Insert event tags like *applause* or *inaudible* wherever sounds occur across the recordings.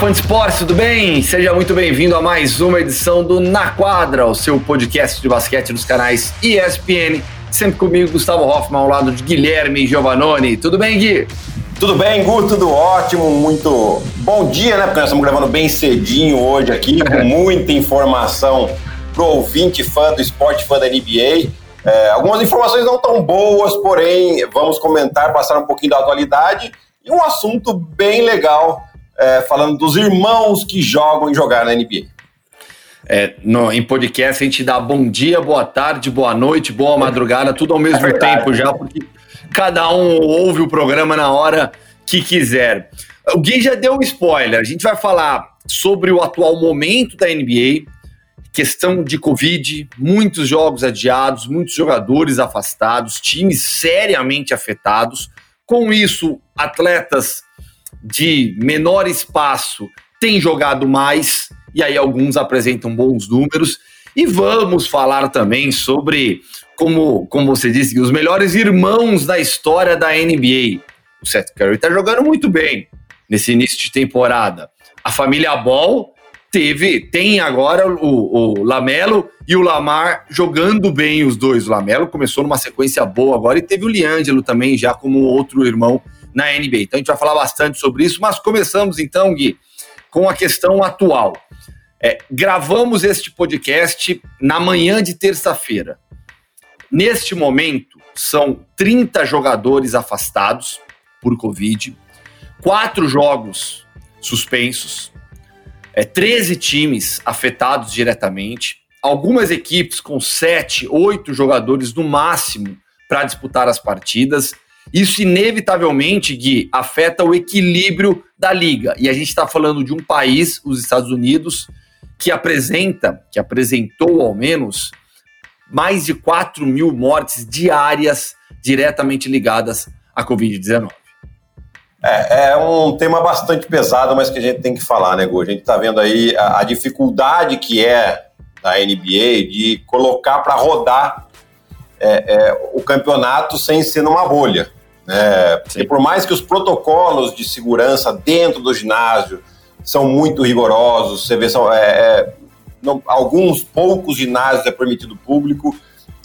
Fã de esporte, tudo bem? Seja muito bem-vindo a mais uma edição do Na Quadra, o seu podcast de basquete dos canais ESPN. Sempre comigo, Gustavo Hoffman, ao lado de Guilherme Giovanoni. Tudo bem, Gui? Tudo bem, Gu? Tudo ótimo, muito bom dia, né? Porque nós estamos gravando bem cedinho hoje aqui, com *laughs* muita informação pro ouvinte fã do esporte, fã da NBA. É, algumas informações não tão boas, porém vamos comentar, passar um pouquinho da atualidade e um assunto bem legal, é, falando dos irmãos que jogam e jogaram na NBA. É, no, em podcast a gente dá bom dia, boa tarde, boa noite, boa madrugada, tudo ao mesmo é tempo já, porque cada um ouve o programa na hora que quiser. O Gui já deu um spoiler. A gente vai falar sobre o atual momento da NBA, questão de Covid, muitos jogos adiados, muitos jogadores afastados, times seriamente afetados. Com isso, atletas de menor espaço têm jogado mais, e aí alguns apresentam bons números. E vamos falar também sobre como, como você disse, os melhores irmãos da história da NBA. O Seth Curry está jogando muito bem nesse início de temporada. A família Ball teve, tem agora o, o, Lamelo e o Lamar jogando bem os dois. O Lamelo começou numa sequência boa agora e teve o Liangelo também já como outro irmão na NBA. Então a gente vai falar bastante sobre isso, mas começamos então, Gui, com a questão atual. É, gravamos este podcast na manhã de terça-feira. Neste momento, são 30 jogadores afastados por Covid, quatro jogos suspensos, é, 13 times afetados diretamente, algumas equipes com 7, 8 jogadores no máximo para disputar as partidas. Isso inevitavelmente, Gui, afeta o equilíbrio da liga. E a gente está falando de um país, os Estados Unidos, que apresenta, que apresentou ao menos, mais de 4 mil mortes diárias diretamente ligadas à Covid-19. É, é, um tema bastante pesado, mas que a gente tem que falar, né, Gu? A gente está vendo aí a, a, dificuldade que é da NBA de colocar para rodar é, é, o campeonato sem ser numa bolha. Né? Porque por mais que os protocolos de segurança dentro do ginásio são muito rigorosos, você vê, são, é, é não, alguns poucos ginásios é permitido público,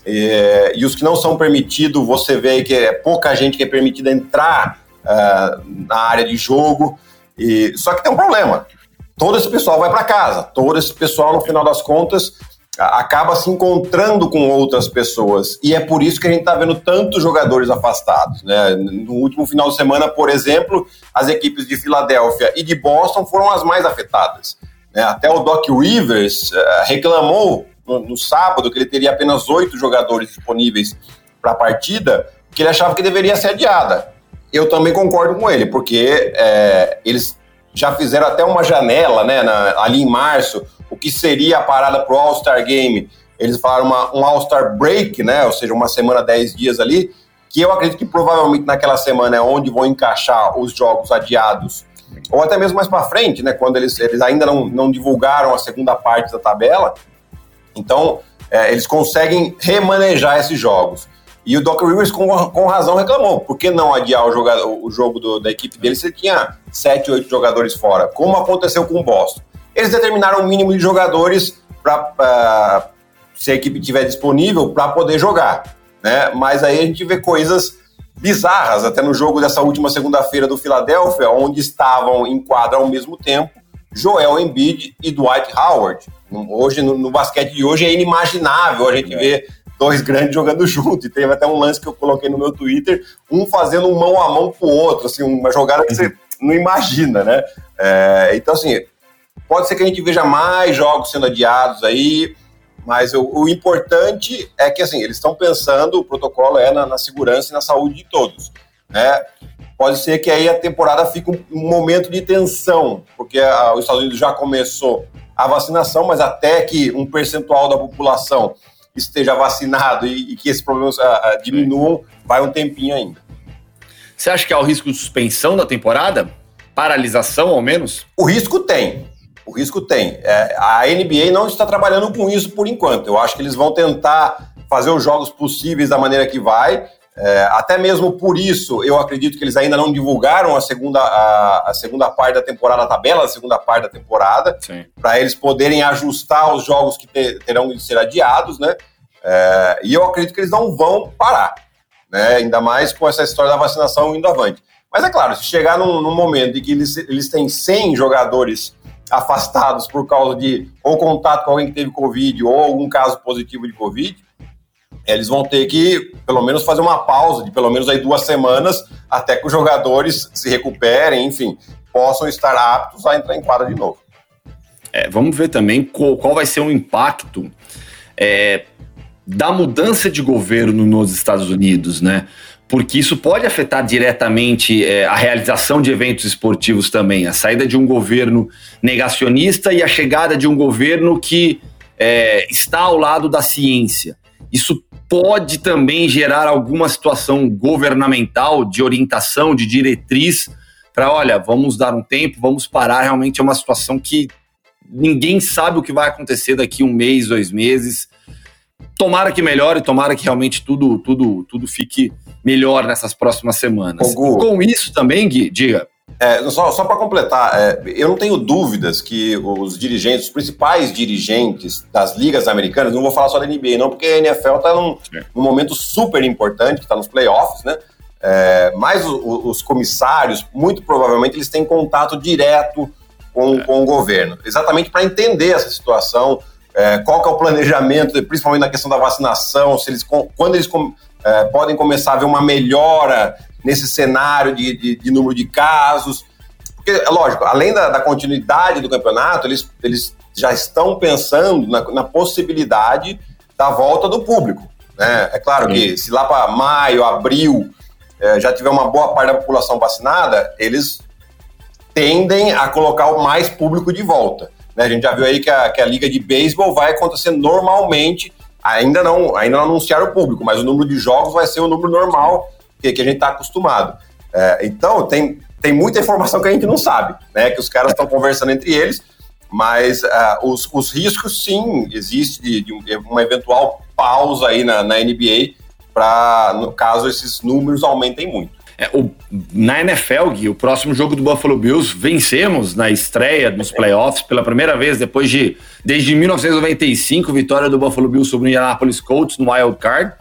é, e os que não são permitidos, você vê que é pouca gente que é permitida entrar uh, na área de jogo. E, só que tem um problema. Todo esse pessoal vai para casa. Todo esse pessoal, no final das contas, acaba se encontrando com outras pessoas. E é por isso que a gente está vendo tantos jogadores afastados. Né? No último final de semana, por exemplo, as equipes de Filadélfia e de Boston foram as mais afetadas. Né? Até o Doc Rivers uh, reclamou no, no, sábado que ele teria apenas oito jogadores disponíveis para a partida, que ele achava que deveria ser adiada. Eu também concordo com ele, porque é, eles já fizeram até uma janela né, na, ali em março, o que seria a parada para o All-Star Game. Eles falaram uma, um All-Star Break, né, ou seja, uma semana, dez dias ali, que eu acredito que provavelmente naquela semana é onde vão encaixar os jogos adiados ou até mesmo mais para frente, né, quando eles, eles ainda não, não divulgaram a segunda parte da tabela. Então, é, eles conseguem remanejar esses jogos. E o Doc Rivers, com, com razão, reclamou. Por que não adiar o, jogador, o jogo do, da equipe dele se ele tinha 7, 8 jogadores fora? Como aconteceu com o Boston. Eles determinaram o mínimo de jogadores para, se a equipe tiver disponível, para poder jogar. Né? Mas aí a gente vê coisas bizarras, até no jogo dessa última segunda-feira do Philadelphia, onde estavam em quadra ao mesmo tempo Joel Embiid e Dwight Howard. Hoje, no, no basquete de hoje, é inimaginável a gente é. ver dois grandes jogando *laughs* junto. E teve até um lance que eu coloquei no meu Twitter, um fazendo um mão a mão com o outro, assim, uma jogada que você não imagina, né? É, então, assim, pode ser que a gente veja mais jogos sendo adiados aí, mas o, o importante é que, assim, eles estão pensando, o protocolo é na, na, segurança e na saúde de todos, né? Pode ser que aí a temporada fique um, um momento de tensão, porque a, os Estados Unidos já começou a vacinação, mas até que um percentual da população esteja vacinado e, e que esses problemas uh, diminuam, vai um tempinho ainda. Você acha que há o risco de suspensão da temporada? Paralisação, ao menos? O risco tem. O risco tem. É, a NBA não está trabalhando com isso por enquanto. Eu acho que eles vão tentar fazer os jogos possíveis da maneira que vai. É, até mesmo por isso, eu acredito que eles ainda não divulgaram a segunda, a, a segunda parte da temporada, a tabela da segunda parte da temporada, para eles poderem ajustar os jogos que ter, terão de ser adiados, né? É, e eu acredito que eles não vão parar, né? Ainda mais com essa história da vacinação indo avante. Mas é claro, se chegar num, num momento em que eles, eles têm 100 jogadores afastados por causa de ou contato com alguém que teve Covid ou algum caso positivo de Covid, eles vão ter que, pelo menos, fazer uma pausa de pelo menos aí duas semanas até que os jogadores se recuperem, enfim, possam estar aptos a entrar em quadra de novo. É, vamos ver também qual, qual, vai ser o impacto é, da mudança de governo nos Estados Unidos, né? Porque isso pode afetar diretamente é, a realização de eventos esportivos também, a saída de um governo negacionista e a chegada de um governo que é, está ao lado da ciência. Isso pode também gerar alguma situação governamental de orientação, de diretriz, para olha, vamos dar um tempo, vamos parar. Realmente é uma situação que ninguém sabe o que vai acontecer daqui um mês, dois meses. Tomara que melhore, tomara que realmente tudo, tudo, tudo fique melhor nessas próximas semanas. Com isso também, Gui, diga. É, só só para completar, é, eu não tenho dúvidas que os dirigentes, os principais dirigentes das ligas americanas, não vou falar só da NBA, não, porque a NFL está num, num, momento super importante, que está nos playoffs, né? É, mas o, os comissários, muito provavelmente, eles têm contato direto com, é. com o governo, exatamente para entender essa situação, é, qual que é o planejamento, principalmente na questão da vacinação, se eles, quando eles é, podem começar a ver uma melhora nesse cenário de, de, de número de casos. Porque, é lógico, além da, da, continuidade do campeonato, eles, eles já estão pensando na, na possibilidade da volta do público. Né? É claro Sim. que se lá para maio, abril, é, já tiver uma boa parte da população vacinada, eles tendem a colocar o mais público de volta. Né? A gente já viu aí que a, que a liga de beisebol vai acontecer normalmente, ainda não, ainda não anunciaram o público, mas o número de jogos vai ser o número normal que, que a gente está acostumado. É, então, tem, tem muita informação que a gente não sabe, né? Que os caras estão conversando entre eles, mas uh, os, os riscos, sim, existe de, de uma eventual pausa aí na, na NBA para, no caso, esses números aumentem muito. É, o, na NFL, Gui, o próximo jogo do Buffalo Bills, vencemos na estreia nos playoffs pela primeira vez depois de desde 1995, vitória do Buffalo Bills sobre o Indianapolis Colts no Wild Card.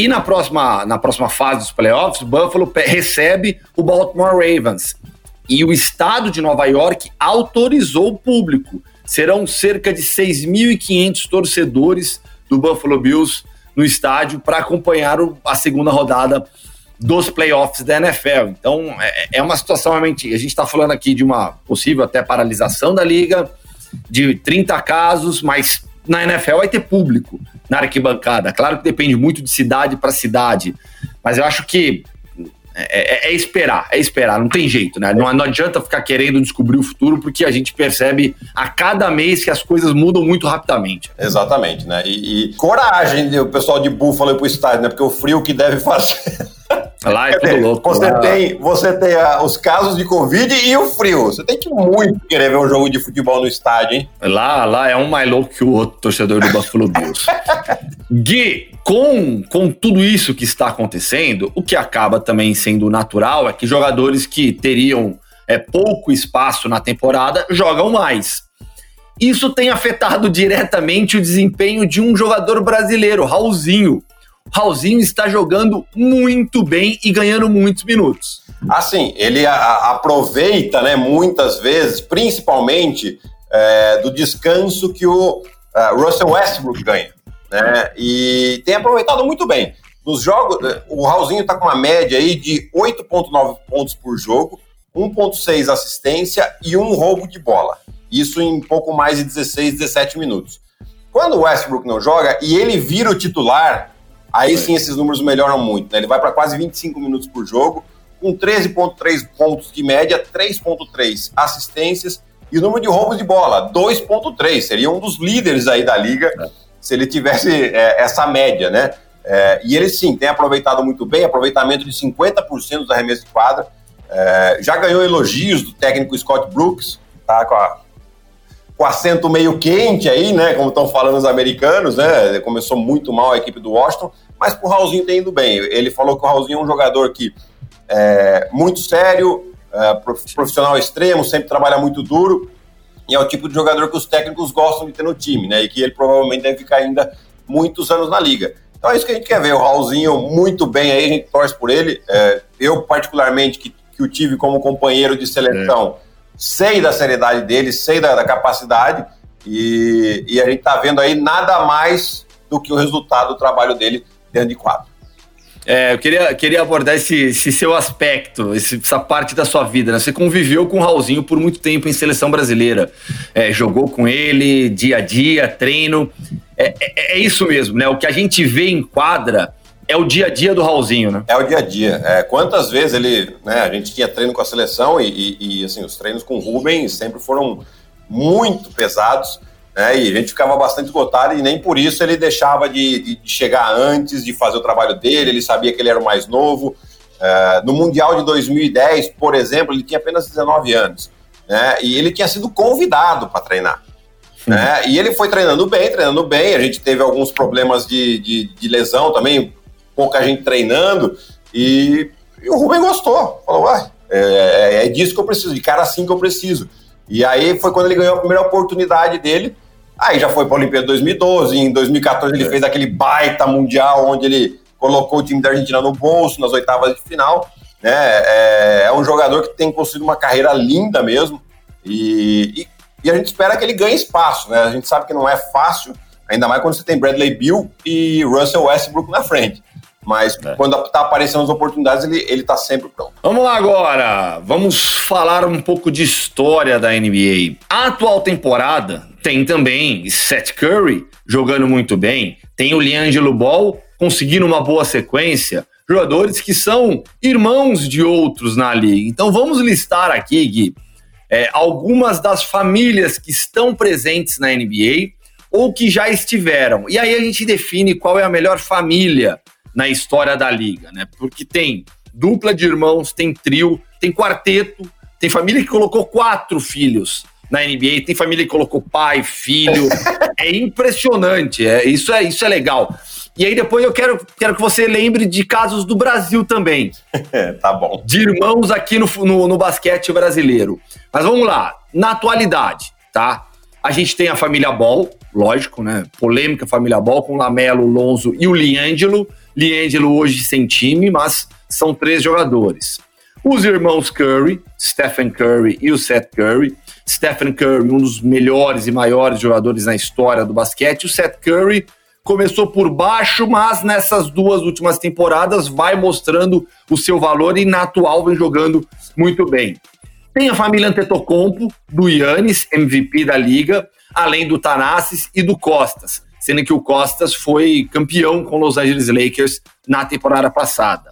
E na próxima, na próxima fase dos playoffs, Buffalo recebe o Baltimore Ravens. E o estado de Nova York autorizou o público. Serão cerca de 6.500 torcedores do Buffalo Bills no estádio para acompanhar o, a segunda rodada dos playoffs da NFL. Então é, é uma situação realmente. A gente está falando aqui de uma possível até paralisação da liga, de 30 casos, mas na NFL vai ter público na arquibancada. Claro que depende muito de cidade para cidade, mas eu acho que é, é, é, esperar, é esperar, não tem jeito, né? Não, não, adianta ficar querendo descobrir o futuro, porque a gente percebe a cada mês que as coisas mudam muito rapidamente. Exatamente, né? E, e coragem do pessoal de Buffalo ir pro estádio, né? Porque o frio que deve fazer. Lá é tudo louco. Você lá. tem, você tem os casos de Covid e o frio. Você tem que muito querer ver um jogo de futebol no estádio, hein? Lá, lá é um mais louco que o outro torcedor do Buffalo Bills. *laughs* Gui, com, com tudo isso que está acontecendo, o que acaba também sendo natural é que jogadores que teriam é, pouco espaço na temporada jogam mais. Isso tem afetado diretamente o desempenho de um jogador brasileiro, Raulzinho Raulzinho está jogando muito bem e ganhando muitos minutos. Assim, ele a, aproveita, né, muitas vezes, principalmente é, do descanso que o uh, Russell Westbrook ganha. Né, e tem aproveitado muito bem. Nos jogos, é, o Raulzinho está com uma média aí de 8,9 pontos por jogo, 1,6 assistência e um roubo de bola. Isso em pouco mais de 16, 17 minutos. Quando o Westbrook não joga e ele vira o titular, Aí sim esses números melhoram muito. Né? Ele vai para quase 25 minutos por jogo, com 13,3 pontos de média, 3,3 assistências e o número de roubos de bola, 2,3. Seria um dos líderes aí da liga é. Se ele tivesse é, essa média, né? É, e ele sim tem aproveitado muito bem, aproveitamento de 50% dos arremessos de quadra. É, já ganhou elogios do técnico Scott Brooks, tá com a com acento meio quente aí, né? Como estão falando os americanos, né? Começou muito mal a equipe do Washington, mas o Raulzinho tem indo bem. Ele falou que o Raulzinho é um jogador que é muito sério, é, profissional extremo, sempre trabalha muito duro, e é o tipo de jogador que os técnicos gostam de ter no time, né? E que ele provavelmente deve ficar ainda muitos anos na liga. Então é isso que a gente quer ver. O Raulzinho muito bem aí, a gente torce por ele. É, eu, particularmente, que, que o tive como companheiro de seleção. É sei da seriedade dele, sei da, da capacidade, e, e, a gente está vendo aí nada mais do que o resultado do trabalho dele dentro de quadro. É, eu queria, queria abordar esse, esse seu aspecto, esse, essa parte da sua vida. Né? Você conviveu com o Raulzinho por muito tempo em seleção brasileira. É, jogou com ele dia a dia, treino. É, é, é, isso mesmo, né? O que a gente vê em quadra é o dia a dia do Raulzinho, né? É o dia a dia. É, quantas vezes ele, né, a gente tinha treino com a seleção e, e, e, assim, os treinos com o Rubem sempre foram muito pesados, né, e a gente ficava bastante esgotado e nem por isso ele deixava de, de, de chegar antes, de fazer o trabalho dele, ele sabia que ele era o mais novo. É, no Mundial de 2010, por exemplo, ele tinha apenas 19 anos, né, e ele tinha sido convidado para treinar. Né? E ele foi treinando bem, treinando bem. A gente teve alguns problemas de, de, de lesão também, pouca gente treinando, e, e o Rubem gostou. Falou, é, é, é, disso que eu preciso, de cara assim que eu preciso. E aí foi quando ele ganhou a primeira oportunidade dele. Aí já foi para a Olimpíada 2012, em 2014 ele é. fez aquele baita mundial onde ele colocou o time da Argentina no bolso nas oitavas de final. Né? É, é um jogador que tem construído uma carreira linda mesmo. E, e, e, a gente espera que ele ganhe espaço. Né? A gente sabe que não é fácil, ainda mais quando você tem Bradley Bill e Russell Westbrook na frente. Mas é. quando está aparecendo as oportunidades, ele, ele tá sempre pronto. Vamos lá agora. Vamos falar um pouco de história da NBA. A atual temporada tem também Seth Curry jogando muito bem. Tem o Liangelo Ball conseguindo uma boa sequência. Jogadores que são irmãos de outros na liga. Então vamos listar aqui, Gui, é, algumas das famílias que estão presentes na NBA ou que já estiveram. E aí a gente define qual é a melhor família na história da liga, né? Porque tem dupla de irmãos, tem trio, tem quarteto, tem família que colocou quatro filhos na NBA, tem família que colocou pai, filho. *laughs* é impressionante, é, isso, é, isso é legal. E aí depois eu quero, quero que você lembre de casos do Brasil também. *laughs* tá bom. De irmãos aqui no, no, no basquete brasileiro. Mas vamos lá, na atualidade, tá? A gente tem a família Ball, lógico, né? Polêmica família Ball com Lamelo, Lonzo e o Liangelo. Liangelo hoje sem time, mas são três jogadores. Os irmãos Curry, Stephen Curry e o Seth Curry. Stephen Curry, um dos melhores e maiores jogadores na história do basquete. O Seth Curry começou por baixo, mas nessas duas últimas temporadas vai mostrando o seu valor e na atual vem jogando muito bem. Tem a família Antetokounmpo, do Yannis, MVP da liga, além do Tanassis e do Costas, sendo que o Costas foi campeão com Los Angeles Lakers na temporada passada.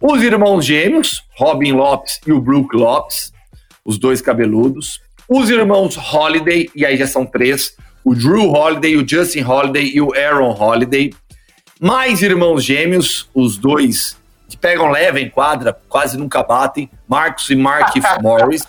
Os irmãos gêmeos, Robin Lopes e o Brook Lopes, os dois cabeludos. Os irmãos Holiday, e aí já são três, o Drew Holiday, o Justin Holiday e o Aaron Holiday. Mais irmãos gêmeos, os dois que pegam leve em quadra, quase nunca batem, Marcos e Mark *laughs* Morris.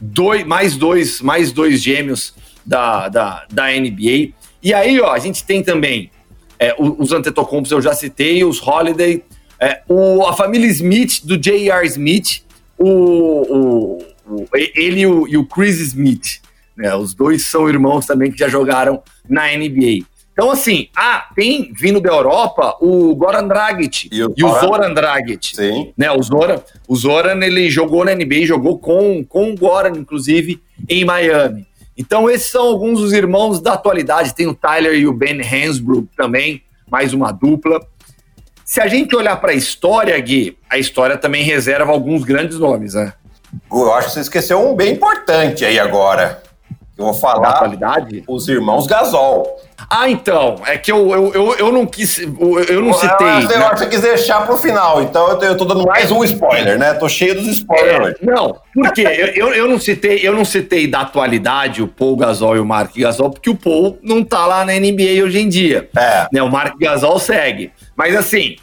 Dois, mais dois, mais dois gêmeos da, da, da NBA. E aí, ó, a gente tem também é, os Antetokounmpos, eu já citei, os Holiday, é, o, a família Smith, do J.R. Smith, o, o, o, ele e o, e o Chris Smith. Né, os dois são irmãos também que já jogaram na NBA. Então, assim, ah, tem vindo da Europa o Goran Dragic e o, e o Zoran Dragic. Sim. Né, o Zoran, o Zoran, ele jogou na NBA, jogou com, com o Goran, inclusive, em Miami. Então, esses são alguns dos irmãos da atualidade. Tem o Tyler e o Ben Hansbrook também, mais uma dupla. Se a gente olhar para a história, Gui, a história também reserva alguns grandes nomes, né? Eu acho que você esqueceu um bem importante aí agora. Eu vou falar atualidade? os irmãos Gasol. Ah, então. É que eu, eu, eu, eu não quis. Eu, eu não citei. Eu, né? você quis deixar pro final, então eu tô, eu tô dando mais um spoiler, né? Tô cheio dos spoilers. É, não, porque eu, eu, não citei, eu não citei da atualidade o Paul Gasol e o Mark Gasol, porque o Paul não tá lá na NBA hoje em dia. É. Né, o Mark Gasol segue. Mas assim,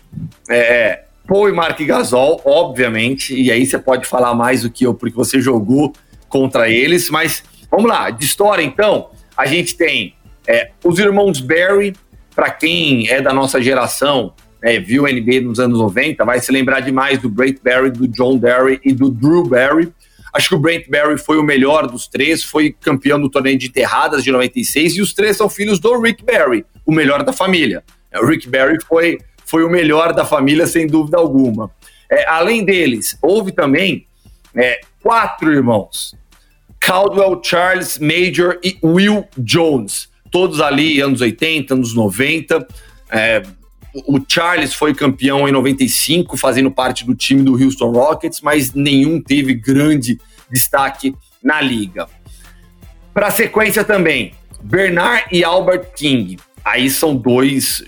é, Paul e Mark Gasol, obviamente, e aí você pode falar mais do que eu, porque você jogou contra eles, mas Vamos lá, de história então, a gente tem é, os irmãos Barry, para quem é da nossa geração, é, viu o NBA nos anos 90, vai se lembrar demais do Brent Barry, do John Barry e do Drew Barry. Acho que o Brent Barry foi o melhor dos três, foi campeão do torneio de enterradas de 96 e os três são filhos do Rick Barry, o melhor da família. O Rick Barry foi, foi o melhor da família, sem dúvida alguma. É, além deles, houve também é, quatro irmãos: Caldwell, Charles, Major e Will Jones. Todos ali, anos 80, anos 90. É, o Charles foi campeão em 95, fazendo parte do time do Houston Rockets, mas nenhum teve grande destaque na liga. Para a sequência também, Bernard e Albert King. Aí são dois,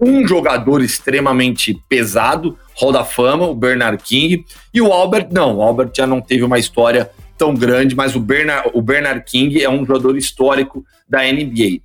um jogador extremamente pesado, Hall da Fama, o Bernard King, e o Albert não, o Albert já não teve uma história tão grande, mas o Bernard, o Bernard King é um jogador histórico da NBA.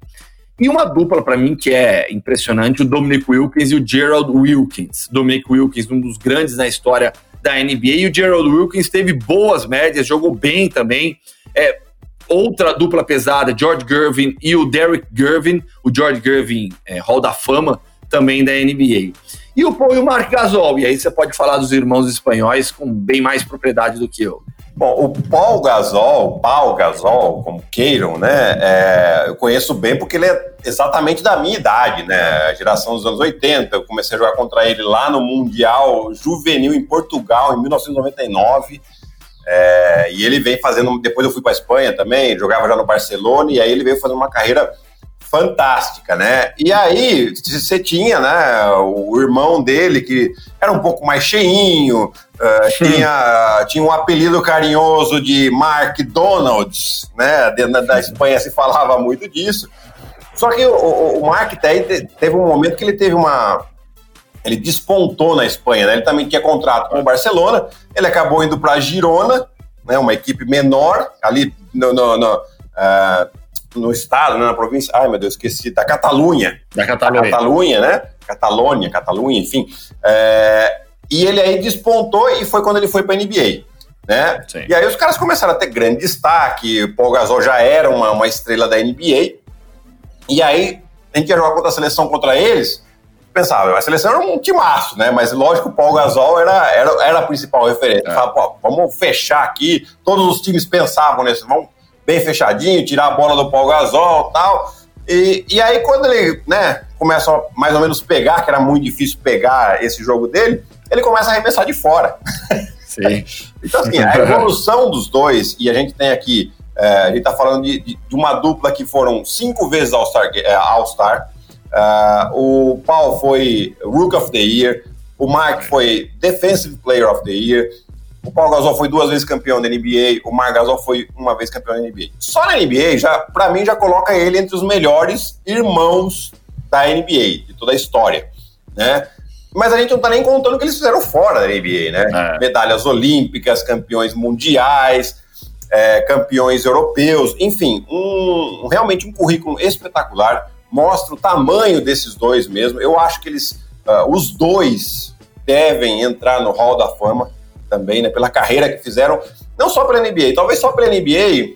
E uma dupla para mim que é impressionante, o Dominic Wilkins e o Gerald Wilkins. Dominic Wilkins, um dos grandes na história da NBA, e o Gerald Wilkins teve boas médias, jogou bem também. É, outra dupla pesada, George Gervin e o Derek Gervin. O George Gervin é Hall da Fama também da NBA. E o Paul e o Mark Gasol. E aí você pode falar dos irmãos espanhóis com bem mais propriedade do que eu. Bom, o Paul Gasol, Paul Gasol, como queiram, né? É, eu conheço bem porque ele é exatamente da minha idade, né? Geração dos anos 80. Eu comecei a jogar contra ele lá no Mundial Juvenil em Portugal, em 1999. É, e ele vem fazendo. Depois eu fui para Espanha também, jogava já no Barcelona, e aí ele veio fazendo uma carreira fantástica, né? E aí você tinha, né, o irmão dele que era um pouco mais cheinho, uh, tinha, tinha um apelido carinhoso de Mark Donalds, né? Da, da Espanha se falava muito disso. Só que o, o Mark teve um momento que ele teve uma, ele despontou na Espanha, né? Ele também tinha contrato com o Barcelona, ele acabou indo para Girona, né? Uma equipe menor ali no, no, no uh, no estado, né, na província, ai meu Deus, esqueci, da Catalunha. Da Catalunha. Da Catalunha, né? Catalônia, Catalunha, enfim. É, e ele aí despontou e foi quando ele foi para a NBA. Né? Sim. E aí os caras começaram a ter grande destaque, o Paul Gasol já era uma, uma estrela da NBA, e aí a gente ia jogar contra a seleção contra eles, pensava, a seleção era um timaço, né? Mas lógico, o Paul Gasol era, era, era a principal referência. É. Falava, vamos fechar aqui, todos os times pensavam nisso, vamos bem fechadinho, tirar a bola do Paul Gasol e tal. E, e aí, quando ele né, começa a mais ou menos pegar, que era muito difícil pegar esse jogo dele, ele começa a arremessar de fora. Sim. *laughs* então, assim, a evolução dos dois, e a gente tem aqui, é, a gente tá falando de, de, de, uma dupla que foram cinco vezes All-Star. É, All -Star. Uh, o Paul foi Rook of the Year, o Mark foi Defensive Player of the Year, o Paulo Gasol foi duas vezes campeão da NBA, o Mar Gasol foi uma vez campeão da NBA. Só na NBA, já para mim, já coloca ele entre os melhores irmãos da NBA, de toda a história, né? Mas a gente não tá nem contando o que eles fizeram fora da NBA, né? É. Medalhas olímpicas, campeões mundiais, é, campeões europeus, enfim, um, realmente um currículo espetacular. Mostra o tamanho desses dois mesmo. Eu acho que eles, uh, os dois, devem entrar no Hall da Fama também, né? Pela carreira que fizeram, não só pela NBA, talvez só pela NBA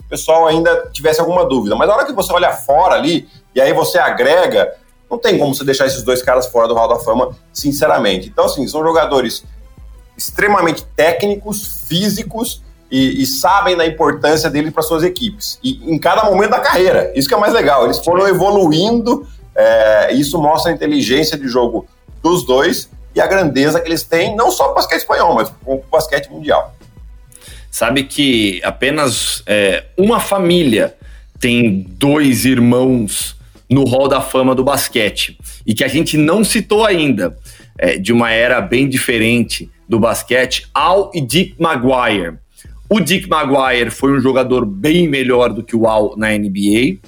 o pessoal ainda tivesse alguma dúvida, mas na hora que você olha fora ali e aí você agrega, não tem como você deixar esses dois caras fora do Hall da Fama, sinceramente. Então, assim, são jogadores extremamente técnicos, físicos e, e sabem da importância dele para suas equipes. E em cada momento da carreira, isso que é mais legal. Eles foram evoluindo, é, isso mostra a inteligência de jogo dos dois e a grandeza que eles têm, não só para o basquete espanhol, mas para o basquete mundial. Sabe que apenas é, uma família tem dois irmãos no Hall da Fama do basquete e que a gente não citou ainda, é, de uma era bem diferente do basquete, Al e Dick Maguire. O Dick Maguire foi um jogador bem melhor do que o Al na NBA,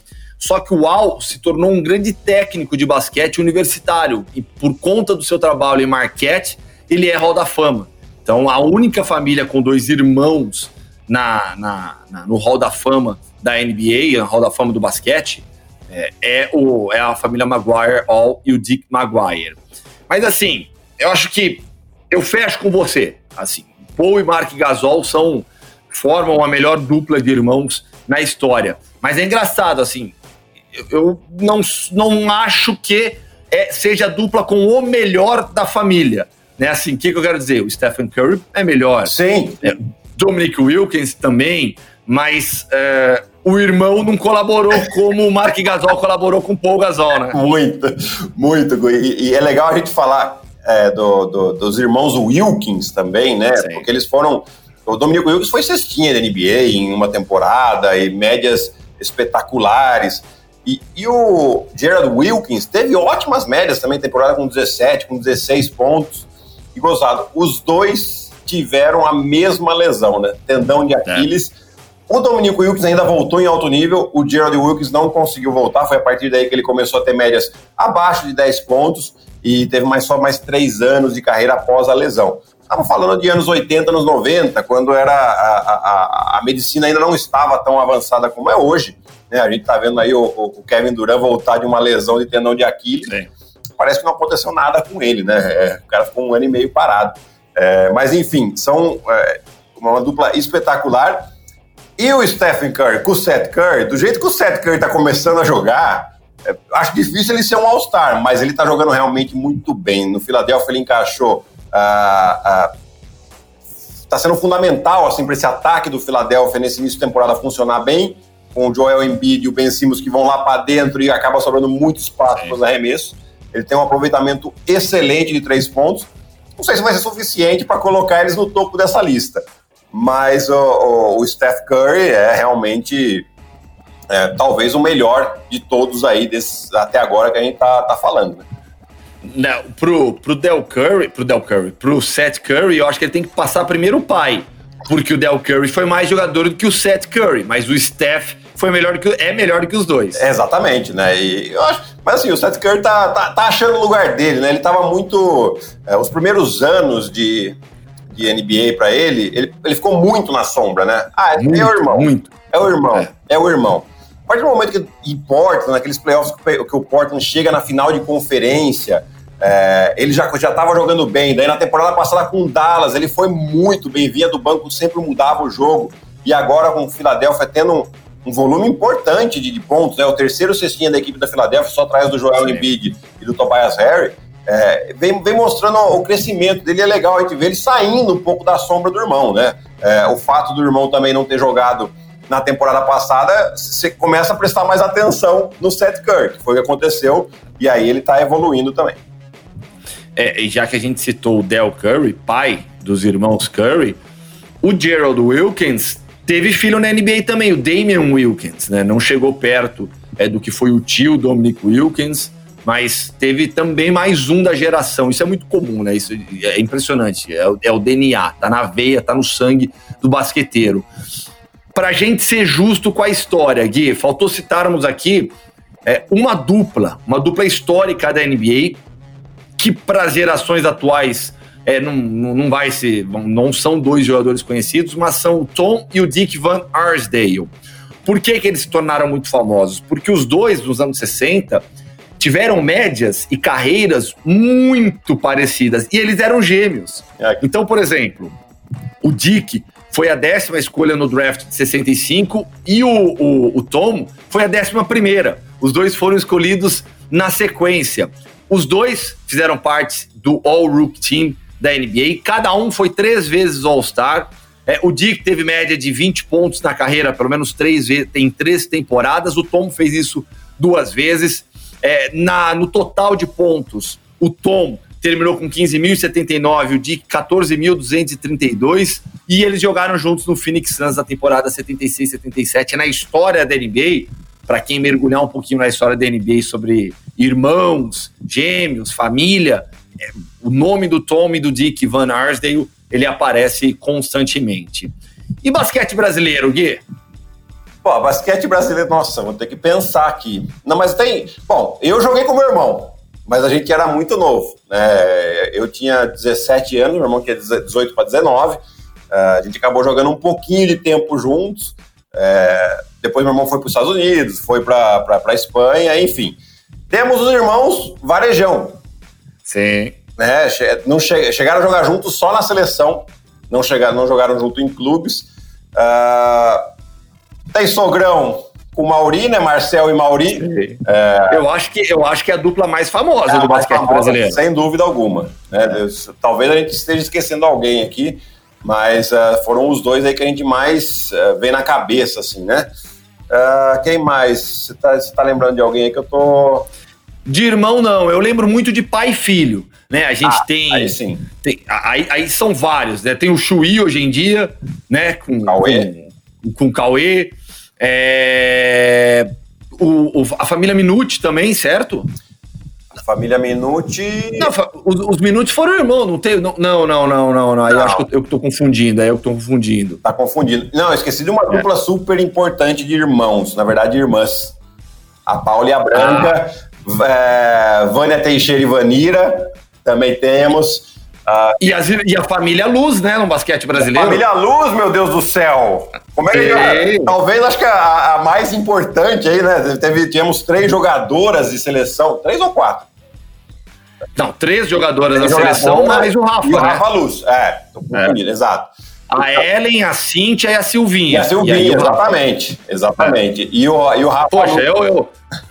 só que o Al se tornou um grande técnico de basquete universitário e por conta do seu trabalho em Marquette, ele é Hall da Fama. Então, a única família com dois irmãos na, na, na no Hall da Fama da NBA, no Hall da Fama do basquete, é, é, o, é a família Maguire All e o Dick Maguire. Mas assim, eu acho que eu fecho com você. Assim, Paul e Mark Gasol são formam a melhor dupla de irmãos na história. Mas é engraçado, assim, eu não, não acho que é, seja dupla com o melhor da família. Né? Assim, o que, que, eu quero dizer? O Stephen Curry é melhor. Sim. É, Dominic Wilkins também, mas é, o irmão não colaborou *laughs* como o Mark Gasol colaborou com o Paul Gasol, né? Muito, muito. E, e é legal a gente falar é, do, do, dos irmãos Wilkins também, né? Sim. Porque eles foram. O Dominic Wilkins foi cestinha da NBA em uma temporada e médias espetaculares. E, e, o Gerald Wilkins teve ótimas médias também, temporada com 17, com 16 pontos. E gozado, os dois tiveram a mesma lesão, né? Tendão de Aquiles. É. O Dominico Wilkins ainda voltou em alto nível, o Gerald Wilkins não conseguiu voltar, foi a partir daí que ele começou a ter médias abaixo de 10 pontos e teve mais só mais três anos de carreira após a lesão. Estamos falando de anos 80, anos 90, quando era a, a, a medicina ainda não estava tão avançada como é hoje. Né? A gente está vendo aí o, o, Kevin Durant voltar de uma lesão de tendão de Aquiles. Sim. Parece que não aconteceu nada com ele, né? É, o cara ficou um ano e meio parado. É, mas enfim, são é, uma dupla espetacular. E o Stephen Curry com o Seth Curry, do jeito que o Seth Curry está começando a jogar, é, acho difícil ele ser um All-Star, mas ele está jogando realmente muito bem. No Philadelphia ele encaixou. Está sendo fundamental assim, para esse ataque do Philadelphia nesse início de temporada funcionar bem, com o Joel Embiid e o Ben Simmons que vão lá para dentro e acaba sobrando muito espaço para os arremessos. Ele tem um aproveitamento excelente de três pontos. Não sei se vai ser suficiente para colocar eles no topo dessa lista, mas o, o, o Steph Curry é realmente é, talvez o melhor de todos aí até agora que a gente tá, tá falando. Né? Não, pro, pro Del Curry, pro Del Curry, pro Seth Curry, eu acho que ele tem que passar primeiro o pai, porque o Del Curry foi mais jogador do que o Seth Curry, mas o Steph foi melhor que é melhor do que os dois. exatamente, né? E eu acho, mas assim, o Seth Curry tá, tá, tá achando o lugar dele, né? Ele tava muito. É, os primeiros anos de, de NBA para ele, ele, ele ficou muito na sombra, né? Ah, muito, é o irmão. Muito. É o irmão. É, é o irmão. A partir do momento que importa, naqueles playoffs que o Portland chega na final de conferência, é, ele já estava jogando bem. Daí na temporada passada com o Dallas, ele foi muito bem, vinha do banco, sempre mudava o jogo. E agora com o Philadelphia tendo um, um volume importante de, de, pontos, né? O terceiro cestinha da equipe da Philadelphia, só atrás do Joel Embiid e do Tobias Harry, é, vem, vem, mostrando o crescimento dele. É legal a gente ver ele saindo um pouco da sombra do irmão, né? É, o fato do irmão também não ter jogado na temporada passada, você começa a prestar mais atenção no Seth Curry, que foi o que aconteceu, e aí ele está evoluindo também. É, já que a gente citou o Del Curry, pai dos irmãos Curry, o Gerald Wilkins Teve filho na NBA também, o Damian Wilkins, né? Não chegou perto é, do que foi o tio Dominic Wilkins, mas teve também mais um da geração. Isso é muito comum, né? Isso é impressionante. É, é o DNA, tá na veia, tá no sangue do basqueteiro. Pra gente ser justo com a história, Gui, faltou citarmos aqui é, uma dupla, uma dupla histórica da NBA, que para as gerações atuais é, não, não vai ser, não são dois jogadores conhecidos, mas são o Tom e o Dick Van Arsdale. Por que, que eles se tornaram muito famosos? Porque os dois, nos anos 60, tiveram médias e carreiras muito parecidas, e eles eram gêmeos. É. Então, por exemplo, o Dick foi a décima escolha no draft de 65 e o, o, o Tom foi a décima primeira. Os dois foram escolhidos na sequência. Os dois fizeram parte do All-Rook Team da NBA. Cada um foi três vezes All-Star. É, o Dick teve média de 20 pontos na carreira, pelo menos três vezes, tem três temporadas. O Tom fez isso duas vezes. É, na, no total de pontos, o Tom terminou com 15.079, o Dick 14.232 e eles jogaram juntos no Phoenix Suns na temporada 76-77. Na história da NBA, para quem mergulhar um pouquinho na história da NBA sobre irmãos, gêmeos, família, é, o nome do Tom e do Dick Van Arsdale, ele aparece constantemente. E basquete brasileiro, Gui? Pô, basquete brasileiro, nossa, vou ter que pensar aqui. Não, mas tem. Bom, eu joguei com meu irmão, mas a gente era muito novo. Né? Eu tinha 17 anos, meu irmão tinha 18 para 19. A gente acabou jogando um pouquinho de tempo juntos. É... Depois meu irmão foi para os Estados Unidos, foi para a Espanha, enfim. Temos os irmãos Varejão, Sim. Né? Não che chegaram a jogar juntos só na seleção, não, chegaram, não jogaram junto em clubes. Uh, Tem Sogrão com Mauri, né? Marcel e Mauri. É... Eu, acho que, eu acho que é a dupla mais famosa é do basquete famosa, brasileiro. Sem dúvida alguma. Né? Talvez a gente esteja esquecendo alguém aqui, mas uh, foram os dois aí que a gente mais uh, vê na cabeça, assim, né? Uh, quem mais? Você tá, tá lembrando de alguém aí que eu tô. De irmão, não. Eu lembro muito de pai e filho. Né? A gente ah, tem. Aí sim. Tem, aí, aí, são vários, né? Tem o Chuí hoje em dia, né? Com Cauê. Com, com Cauê. É, o, o, a família Minuti também, certo? Família Minuti. Não, os, os Minuti foram irmãos, não tem. Não, não, não, não, não. não. Eu acho que eu, eu tô confundindo, é eu que tô confundindo. Tá confundindo. Não, eu esqueci de uma é. dupla super importante de irmãos, na verdade, irmãs. A Paula e a Branca, ah. é, Vânia Teixeira e Vanira, também temos. Uh, e, as, e, a família Luz, né, no basquete brasileiro. Família Luz, meu Deus do céu! Como é que é? Talvez acho que a, a, mais importante aí, né? Teve, tivemos três jogadoras de seleção, três ou quatro? Não, três jogadoras três da seleção, mais o Rafa. E o né? Rafa Luz, é, é. exato. A Ellen, a Cíntia e a Silvinha. E a Silvinha, e exatamente. Exatamente. É. E, o, e o Rafa. Poxa, eu. eu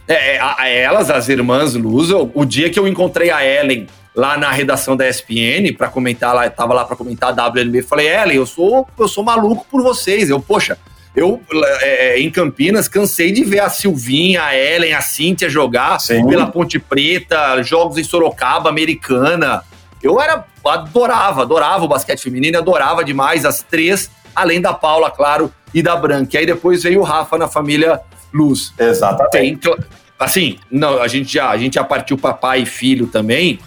é, a, a elas, as irmãs Luz, eu, o dia que eu encontrei a Ellen lá na redação da ESPN para comentar lá, tava lá para comentar a WNB, falei, Ellen, eu sou, eu sou maluco por vocês. Eu, poxa, eu é, em Campinas cansei de ver a Silvinha, a Ellen, a Cíntia jogar Sim. pela Ponte Preta, jogos em Sorocaba, Americana. Eu era adorava, adorava o basquete feminino, adorava demais as três, além da Paula, claro, e da Branca. E aí depois veio o Rafa na família Luz. Exatamente. Tem, assim, não, a gente já a gente já partiu papai e filho também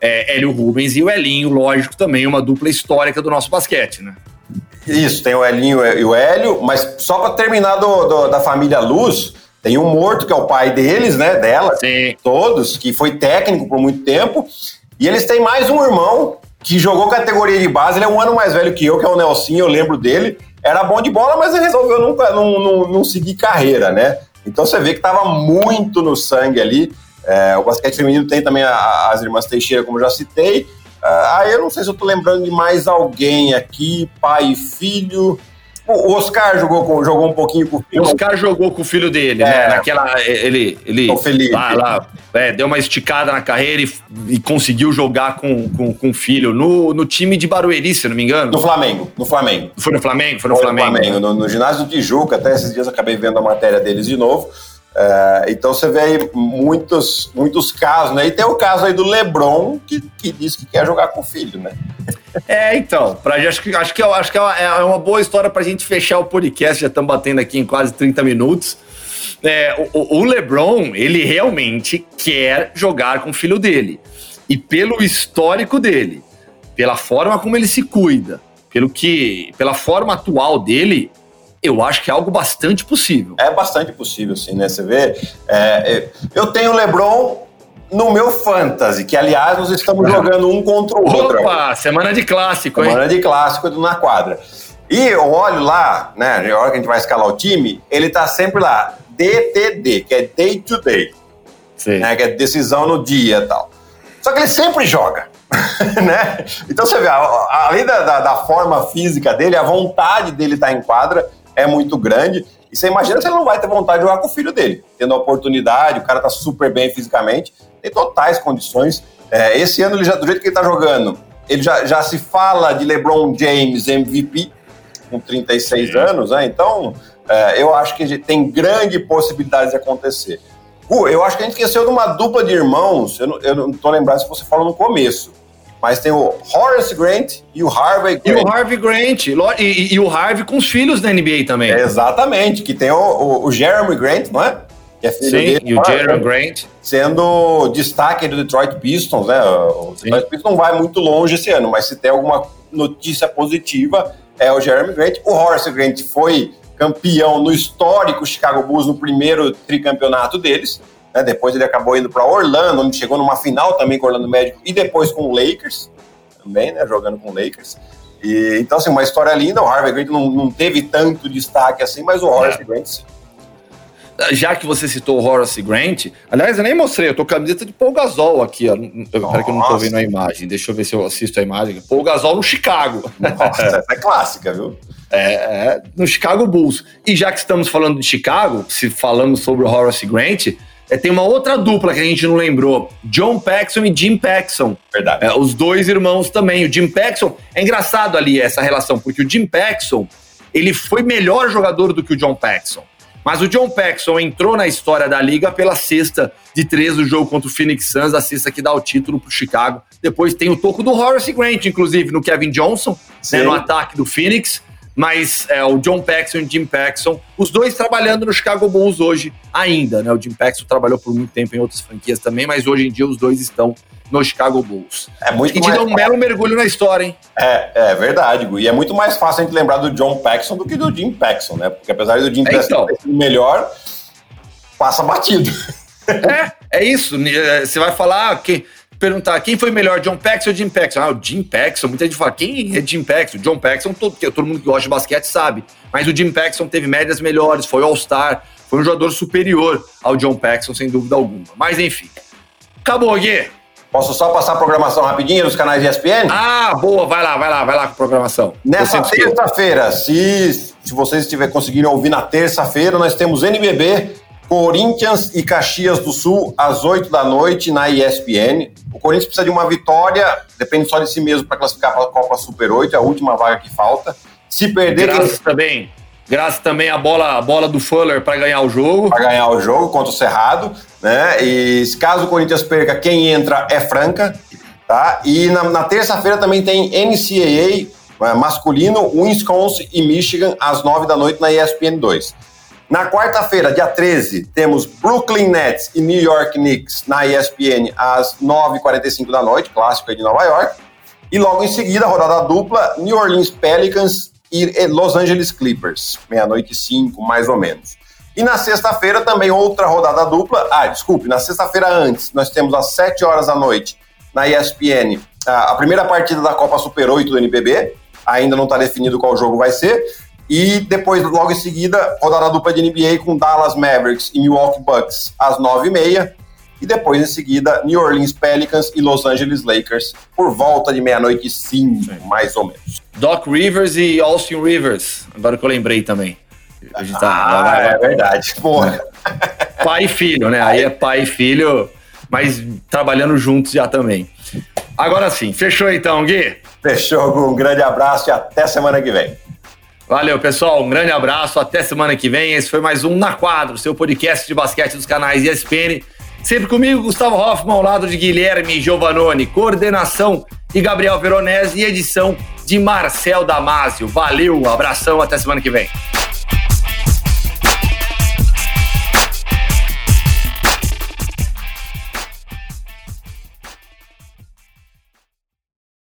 é, Hélio Rubens e o Elinho, lógico, também uma dupla histórica do nosso basquete, né? Isso, tem o Elinho e o Hélio, mas só para terminar do, do, da família Luz, tem o Morto, que é o pai deles, né, dela, Sim. todos, que foi técnico por muito tempo, e eles têm mais um irmão que jogou categoria de base, ele é um ano mais velho que eu, que é o Nelsinho, eu lembro dele, era bom de bola, mas ele resolveu não, não, não, não seguir carreira, né? Então você vê que estava muito no sangue ali, é, o basquete feminino tem também a, as irmãs Teixeira, como já citei. Ah, eu não sei se eu tô lembrando de mais alguém aqui, pai e filho. O Oscar jogou, com, jogou um pouquinho com o filho. O Oscar jogou com o filho dele, né? é. né? Naquela. Ele. ele Felipe. Lá, lá é, deu uma esticada na carreira e, e, conseguiu jogar com, com, com o filho no, no time de Barueri, se não me engano. No Flamengo. No Flamengo. Foi no Flamengo? Foi no foi Flamengo. No, Flamengo no, no ginásio do Tijuca, até esses dias acabei vendo a matéria deles de novo. É, então você vê aí muitos, muitos casos, né? E tem o caso aí do Lebron que, que diz que quer jogar com o filho, né? *laughs* É, então, pra, acho, que, acho, que, acho que é, é uma boa história para a gente fechar o podcast, já estamos batendo aqui em quase 30 minutos. É, o, o LeBron, ele realmente quer jogar com o filho dele. E pelo histórico dele, pela forma como ele se cuida, pelo que, pela forma atual dele, eu acho que é algo bastante possível. É bastante possível, sim, né? Você vê. É, é eu tenho o LeBron no meu fantasy, que aliás nós estamos *laughs* jogando um contra o outro. Opa, semana de clássico, semana hein? Semana de clássico na quadra. E eu olho lá, né, na hora que a gente vai escalar o time, ele tá sempre lá, DTD, que é day to day. Sim. Né, que é decisão no dia e tal. Só que ele sempre joga. *laughs* né? Então você vê, além da, da, da, forma física dele, a vontade dele estar tá em quadra, é muito grande. E você imagina se ele não vai ter vontade de jogar com o filho dele, tendo a oportunidade, o cara tá super bem fisicamente, tem totais condições. É, esse ano, ele já, do jeito que ele tá jogando, ele já, já se fala de LeBron James MVP, com 36 Sim. anos, né? Então, é, eu acho que tem grande possibilidade de acontecer. Eu acho que a gente esqueceu de uma dupla de irmãos, eu não, eu não tô lembrado se você falou no começo. Mas tem o Horace Grant e o Harvey Grant. E o Harvey Grant. E, e, e o Harvey com os filhos da NBA também. É, exatamente, que tem o, o, o, Jeremy Grant, não é? Que é filho Sim, dele, e o Jeremy Grant. Sendo destaque do Detroit Pistons, né? O Sim. Detroit Pistons não vai muito longe esse ano, mas se tem alguma notícia positiva, é o Jeremy Grant. O Horace Grant foi campeão no histórico Chicago Bulls no primeiro tricampeonato deles. Né? Depois ele acabou indo para Orlando, onde chegou numa final também com o Orlando Magic e depois com o Lakers, também, né? Jogando com o Lakers. E, então, assim, uma história linda. O Harvey Grant não, não teve tanto destaque assim, mas o Horace é. Grant sim. Já que você citou o Horace Grant, aliás, eu nem mostrei, eu tô com a camiseta de Paul Gasol aqui, ó. Peraí que eu não tô vendo a imagem, deixa eu ver se eu assisto a imagem. Paul Gasol no Chicago. Nossa, *laughs* essa é clássica, viu? É, é, no Chicago Bulls. E já que estamos falando de Chicago, se falamos sobre o Horace Grant, é, tem uma outra dupla que a gente não lembrou: John Paxson e Jim Paxson. Verdade. É, os dois irmãos também. O Jim Paxson, é engraçado ali essa relação, porque o Jim Paxson ele foi melhor jogador do que o John Paxson. Mas o John Paxson entrou na história da liga pela cesta de três do jogo contra o Phoenix Suns, a cesta que dá o título para o Chicago. Depois tem o toco do Horace Grant, inclusive, no Kevin Johnson, né, no ataque do Phoenix mas é, o John Paxson e o Jim Paxson, os dois trabalhando no Chicago Bulls hoje ainda, né? O Jim Paxson trabalhou por muito tempo em outras franquias também, mas hoje em dia os dois estão no Chicago Bulls. É muito e te dá um belo mergulho na história, hein? É, é verdade, Gu. E é muito mais fácil a gente lembrar do John Paxson do que do Jim Paxson, né? Porque apesar do Jim é, Paxson então. melhor, passa batido. É, é isso. Você vai falar que perguntar quem foi melhor, John Paxson ou Jim Paxson? Ah, o Jim Paxson. Muita gente fala, quem é Jim Paxson? John Paxson, todo, todo mundo que gosta de basquete sabe. Mas o Jim Paxson teve médias melhores, foi All-Star, foi um jogador superior ao John Paxson, sem dúvida alguma. Mas enfim. Acabou, Gui. Posso só passar a programação rapidinho dos canais ESPN? Ah, boa, vai lá, vai lá, vai lá com a programação. Nessa terça-feira, se, se vocês estiver conseguindo ouvir na terça-feira, nós temos NBB Corinthians e Caxias do Sul, às 8 da noite, na ESPN. O Corinthians precisa de uma vitória, depende só de si mesmo para classificar para a Copa Super 8, é a última vaga que falta. Se perder. Graças também. Graças também a bola, a bola do Fuller para ganhar o jogo. Para ganhar o jogo contra o Cerrado. Né? E caso o Corinthians perca, quem entra é Franca. Tá? E na, na terça-feira também tem NCAA é, masculino, Wisconsin e Michigan, às 9 da noite na ESPN 2. Na quarta-feira, dia 13, temos Brooklyn Nets e New York Knicks na ESPN às 9h45 da noite, clássico aí de Nova York. E logo em seguida, rodada dupla, New Orleans Pelicans e Los Angeles Clippers, meia-noite e cinco, mais ou menos. E na sexta-feira também outra rodada dupla. Ah, desculpe, na sexta-feira antes, nós temos às 7 horas da noite na ESPN a primeira partida da Copa Super 8 do NBB. Ainda não está definido qual jogo vai ser. E depois, logo em seguida, rodada dupla de NBA com Dallas Mavericks e Milwaukee Bucks às 9h30. E depois, em seguida, New Orleans Pelicans e Los Angeles Lakers por volta de meia-noite e cinco, mais ou menos. Doc Rivers e Austin Rivers, agora que eu lembrei também. A gente tá, ah, é verdade. Porra. *laughs* Pai e filho, né? Aí é pai e filho, mas trabalhando juntos já também. Agora sim, fechou então, Gui? Fechou, Um grande abraço e até semana que vem. Valeu, pessoal. Um grande abraço. Até semana que vem. Esse foi mais um Na Quadro, seu podcast de basquete dos canais ESPN. Sempre comigo, Gustavo Hoffman, ao lado de Guilherme Giovanoni, coordenação e Gabriel Veronese e edição de Marcel Damasio. Valeu, abração, até semana que vem.